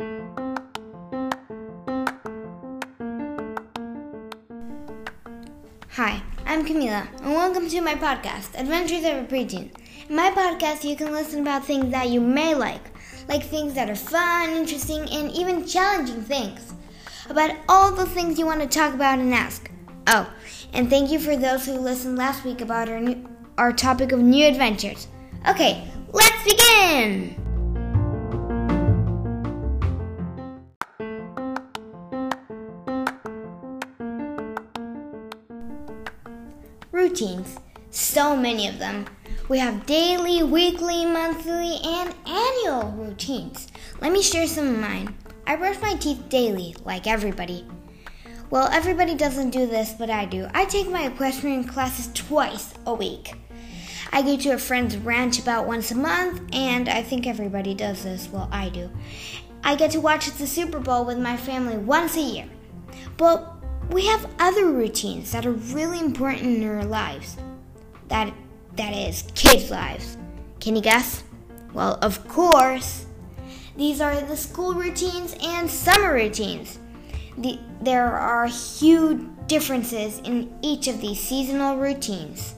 Hi, I'm Camila, and welcome to my podcast, Adventures of a Preteen. In my podcast, you can listen about things that you may like, like things that are fun, interesting, and even challenging things. About all the things you want to talk about and ask. Oh, and thank you for those who listened last week about our new, our topic of new adventures. Okay, let's begin. Routines. So many of them. We have daily, weekly, monthly, and annual routines. Let me share some of mine. I brush my teeth daily, like everybody. Well, everybody doesn't do this, but I do. I take my equestrian classes twice a week. I go to a friend's ranch about once a month, and I think everybody does this. Well, I do. I get to watch the Super Bowl with my family once a year. But we have other routines that are really important in our lives. That that is kids' lives. Can you guess? Well, of course. These are the school routines and summer routines. The, there are huge differences in each of these seasonal routines.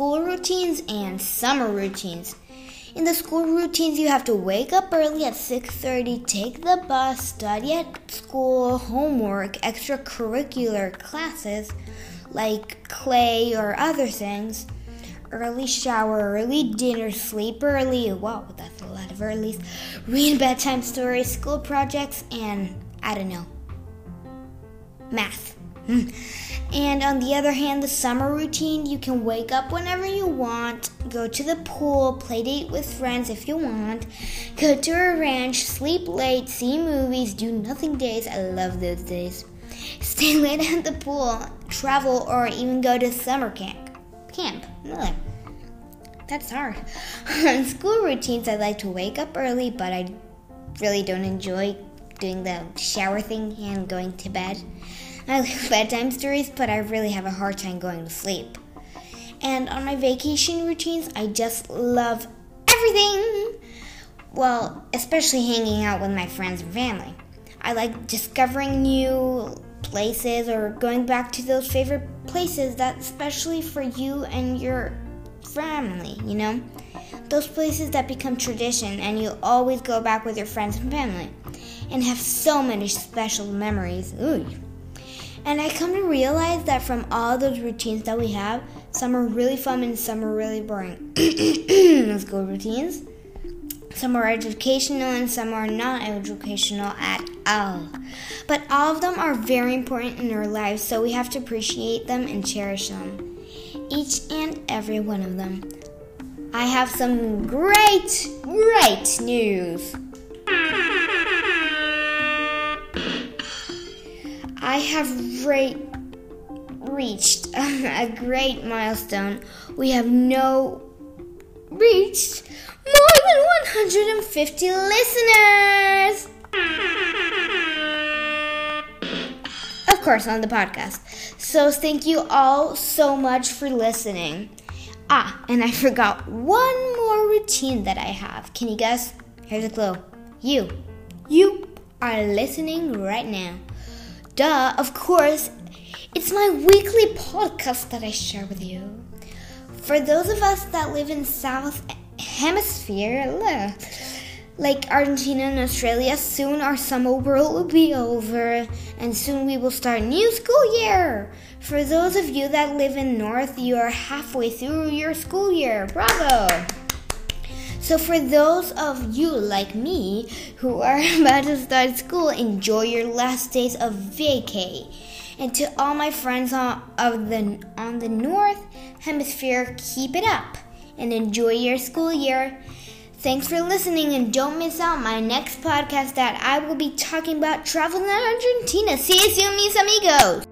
School routines and summer routines. In the school routines, you have to wake up early at 6:30, take the bus, study at school, homework, extracurricular classes like clay or other things, early shower, early dinner, sleep early. Wow, that's a lot of earlys. Read bedtime stories, school projects, and I don't know, math. And on the other hand, the summer routine, you can wake up whenever you want, go to the pool, play date with friends if you want, go to a ranch, sleep late, see movies, do nothing days. I love those days. Stay late at the pool, travel, or even go to summer camp. Camp. Ugh. That's hard. On school routines, I like to wake up early, but I really don't enjoy doing the shower thing and going to bed. I like bedtime stories, but I really have a hard time going to sleep. And on my vacation routines, I just love everything. Well, especially hanging out with my friends and family. I like discovering new places or going back to those favorite places that especially for you and your family, you know? Those places that become tradition and you always go back with your friends and family and have so many special memories. Ooh. And I come to realize that from all those routines that we have, some are really fun and some are really boring. Let's routines. Some are educational and some are not educational at all. But all of them are very important in our lives, so we have to appreciate them and cherish them. Each and every one of them. I have some great, great news. I have re- reached a great milestone. We have no reached more than 150 listeners. Of course, on the podcast. So, thank you all so much for listening. Ah, and I forgot one more routine that I have. Can you guess? Here's a clue. You. You are listening right now. Duh, of course. It's my weekly podcast that I share with you. For those of us that live in South Hemisphere, like Argentina and Australia, soon our summer will be over and soon we will start new school year. For those of you that live in North, you are halfway through your school year. Bravo! So, for those of you like me who are about to start school, enjoy your last days of vacay. And to all my friends on, of the, on the North Hemisphere, keep it up and enjoy your school year. Thanks for listening and don't miss out my next podcast that I will be talking about traveling in Argentina. See you soon, mis amigos.